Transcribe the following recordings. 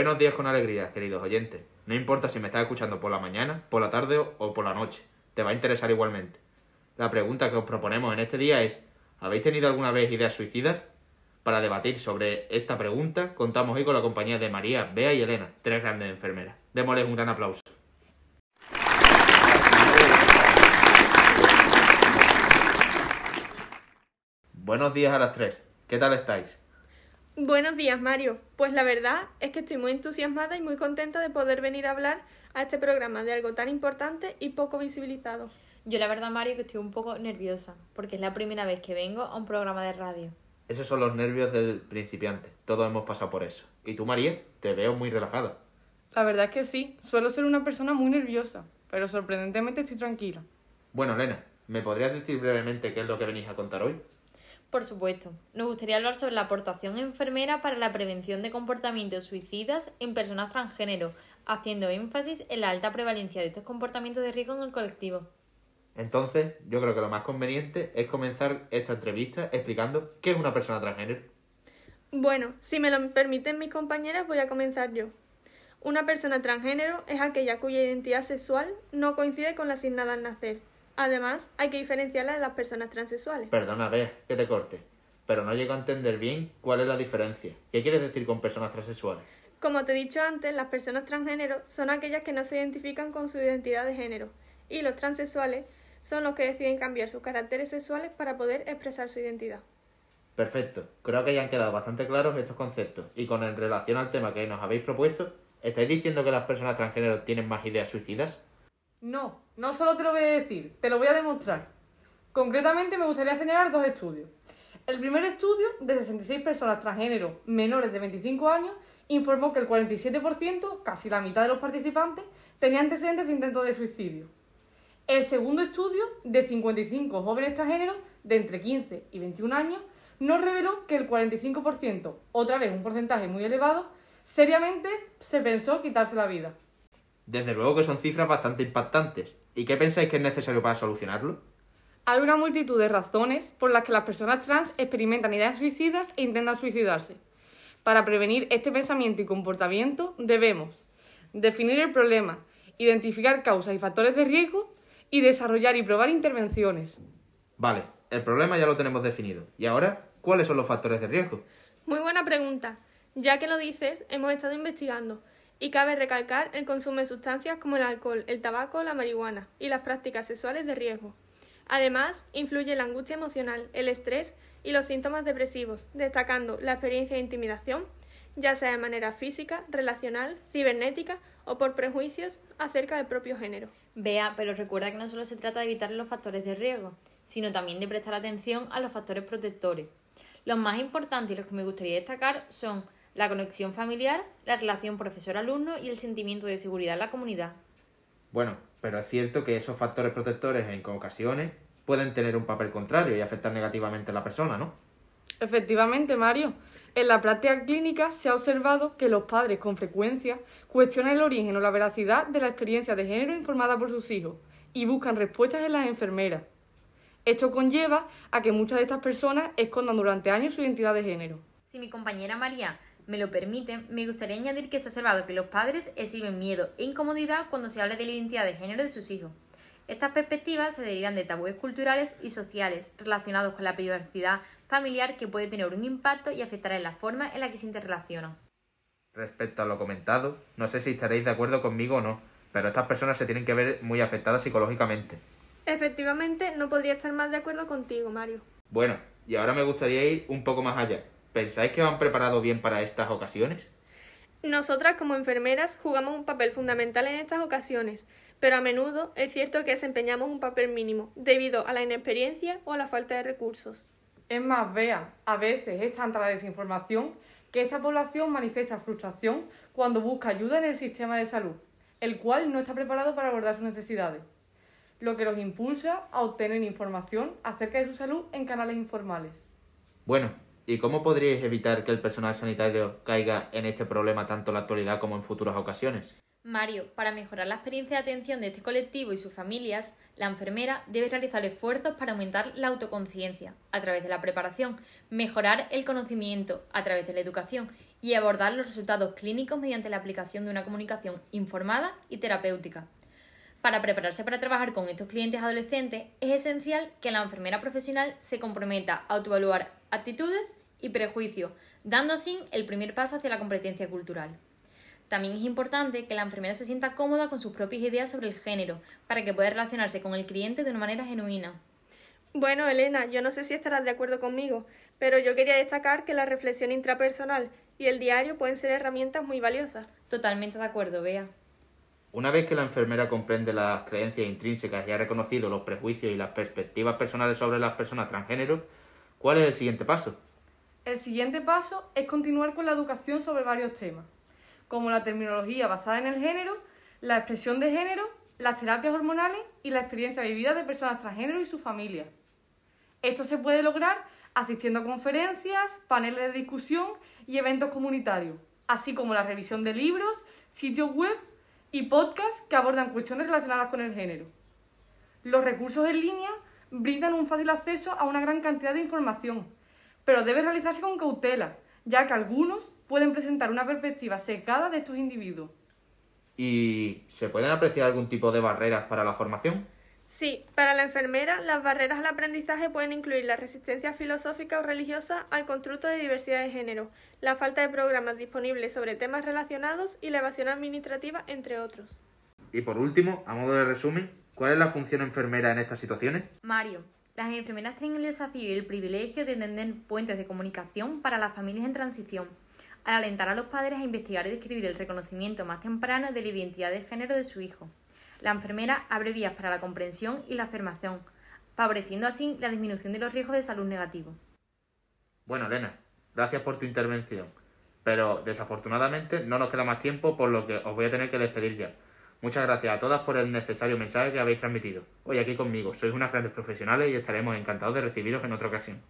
Buenos días con alegría, queridos oyentes. No importa si me estás escuchando por la mañana, por la tarde o por la noche, te va a interesar igualmente. La pregunta que os proponemos en este día es, ¿habéis tenido alguna vez ideas suicidas? Para debatir sobre esta pregunta, contamos hoy con la compañía de María, Bea y Elena, tres grandes enfermeras. Démosles un gran aplauso. Buenos días a las tres. ¿Qué tal estáis? Buenos días, Mario. Pues la verdad es que estoy muy entusiasmada y muy contenta de poder venir a hablar a este programa de algo tan importante y poco visibilizado. Yo la verdad, Mario, que estoy un poco nerviosa, porque es la primera vez que vengo a un programa de radio. Esos son los nervios del principiante. Todos hemos pasado por eso. ¿Y tú, María? Te veo muy relajada. La verdad es que sí, suelo ser una persona muy nerviosa, pero sorprendentemente estoy tranquila. Bueno, Elena, ¿me podrías decir brevemente qué es lo que venís a contar hoy? Por supuesto, nos gustaría hablar sobre la aportación enfermera para la prevención de comportamientos suicidas en personas transgénero, haciendo énfasis en la alta prevalencia de estos comportamientos de riesgo en el colectivo. Entonces, yo creo que lo más conveniente es comenzar esta entrevista explicando qué es una persona transgénero. Bueno, si me lo permiten mis compañeras, voy a comenzar yo. Una persona transgénero es aquella cuya identidad sexual no coincide con la asignada al nacer. Además, hay que diferenciarla de las personas transexuales. Perdona, Bea, que te corte. Pero no llego a entender bien cuál es la diferencia. ¿Qué quieres decir con personas transexuales? Como te he dicho antes, las personas transgénero son aquellas que no se identifican con su identidad de género. Y los transexuales son los que deciden cambiar sus caracteres sexuales para poder expresar su identidad. Perfecto. Creo que ya han quedado bastante claros estos conceptos. Y con en relación al tema que nos habéis propuesto, ¿estáis diciendo que las personas transgénero tienen más ideas suicidas? No, no solo te lo voy a decir, te lo voy a demostrar. Concretamente me gustaría señalar dos estudios. El primer estudio, de 66 personas transgénero menores de 25 años, informó que el 47%, casi la mitad de los participantes, tenía antecedentes de intento de suicidio. El segundo estudio, de 55 jóvenes transgéneros de entre 15 y 21 años, nos reveló que el 45%, otra vez un porcentaje muy elevado, seriamente se pensó quitarse la vida. Desde luego que son cifras bastante impactantes. ¿Y qué pensáis que es necesario para solucionarlo? Hay una multitud de razones por las que las personas trans experimentan ideas suicidas e intentan suicidarse. Para prevenir este pensamiento y comportamiento debemos definir el problema, identificar causas y factores de riesgo y desarrollar y probar intervenciones. Vale, el problema ya lo tenemos definido. ¿Y ahora cuáles son los factores de riesgo? Muy buena pregunta. Ya que lo dices, hemos estado investigando y cabe recalcar el consumo de sustancias como el alcohol, el tabaco, la marihuana y las prácticas sexuales de riesgo. Además, influye la angustia emocional, el estrés y los síntomas depresivos, destacando la experiencia de intimidación, ya sea de manera física, relacional, cibernética o por prejuicios acerca del propio género. Vea, pero recuerda que no solo se trata de evitar los factores de riesgo, sino también de prestar atención a los factores protectores. Los más importantes y los que me gustaría destacar son la conexión familiar, la relación profesor-alumno y el sentimiento de seguridad en la comunidad. Bueno, pero es cierto que esos factores protectores en ocasiones pueden tener un papel contrario y afectar negativamente a la persona, ¿no? Efectivamente, Mario. En la práctica clínica se ha observado que los padres con frecuencia cuestionan el origen o la veracidad de la experiencia de género informada por sus hijos y buscan respuestas en las enfermeras. Esto conlleva a que muchas de estas personas escondan durante años su identidad de género. Si mi compañera María me lo permite, me gustaría añadir que se ha observado que los padres exhiben miedo e incomodidad cuando se habla de la identidad de género de sus hijos. Estas perspectivas se derivan de tabúes culturales y sociales relacionados con la privacidad familiar que puede tener un impacto y afectar en la forma en la que se interrelacionan. Respecto a lo comentado, no sé si estaréis de acuerdo conmigo o no, pero estas personas se tienen que ver muy afectadas psicológicamente. Efectivamente, no podría estar más de acuerdo contigo, Mario. Bueno, y ahora me gustaría ir un poco más allá. ¿Pensáis que os han preparado bien para estas ocasiones? Nosotras como enfermeras jugamos un papel fundamental en estas ocasiones, pero a menudo es cierto que desempeñamos un papel mínimo, debido a la inexperiencia o a la falta de recursos. Es más, vea, a veces es tanta la desinformación que esta población manifiesta frustración cuando busca ayuda en el sistema de salud, el cual no está preparado para abordar sus necesidades, lo que los impulsa a obtener información acerca de su salud en canales informales. Bueno, ¿Y cómo podríais evitar que el personal sanitario caiga en este problema tanto en la actualidad como en futuras ocasiones? Mario, para mejorar la experiencia de atención de este colectivo y sus familias, la enfermera debe realizar esfuerzos para aumentar la autoconciencia a través de la preparación, mejorar el conocimiento a través de la educación y abordar los resultados clínicos mediante la aplicación de una comunicación informada y terapéutica. Para prepararse para trabajar con estos clientes adolescentes, es esencial que la enfermera profesional se comprometa a autoevaluar actitudes y prejuicios, dando así el primer paso hacia la competencia cultural. También es importante que la enfermera se sienta cómoda con sus propias ideas sobre el género, para que pueda relacionarse con el cliente de una manera genuina. Bueno, Elena, yo no sé si estarás de acuerdo conmigo, pero yo quería destacar que la reflexión intrapersonal y el diario pueden ser herramientas muy valiosas. Totalmente de acuerdo, Bea. Una vez que la enfermera comprende las creencias intrínsecas y ha reconocido los prejuicios y las perspectivas personales sobre las personas transgénero, ¿cuál es el siguiente paso? El siguiente paso es continuar con la educación sobre varios temas, como la terminología basada en el género, la expresión de género, las terapias hormonales y la experiencia vivida de personas transgénero y sus familias. Esto se puede lograr asistiendo a conferencias, paneles de discusión y eventos comunitarios, así como la revisión de libros, sitios web y podcasts que abordan cuestiones relacionadas con el género. Los recursos en línea brindan un fácil acceso a una gran cantidad de información, pero debe realizarse con cautela, ya que algunos pueden presentar una perspectiva secada de estos individuos. ¿Y se pueden apreciar algún tipo de barreras para la formación? Sí, para la enfermera, las barreras al aprendizaje pueden incluir la resistencia filosófica o religiosa al constructo de diversidad de género, la falta de programas disponibles sobre temas relacionados y la evasión administrativa, entre otros. Y por último, a modo de resumen, ¿cuál es la función enfermera en estas situaciones? Mario, las enfermeras tienen el desafío y el privilegio de entender puentes de comunicación para las familias en transición, al alentar a los padres a investigar y describir el reconocimiento más temprano de la identidad de género de su hijo. La enfermera abre vías para la comprensión y la afirmación, favoreciendo así la disminución de los riesgos de salud negativos. Bueno, Elena, gracias por tu intervención, pero desafortunadamente no nos queda más tiempo, por lo que os voy a tener que despedir ya. Muchas gracias a todas por el necesario mensaje que habéis transmitido. Hoy aquí conmigo, sois unas grandes profesionales y estaremos encantados de recibiros en otra ocasión.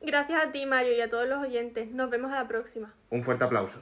Gracias a ti, Mario, y a todos los oyentes. Nos vemos a la próxima. Un fuerte aplauso.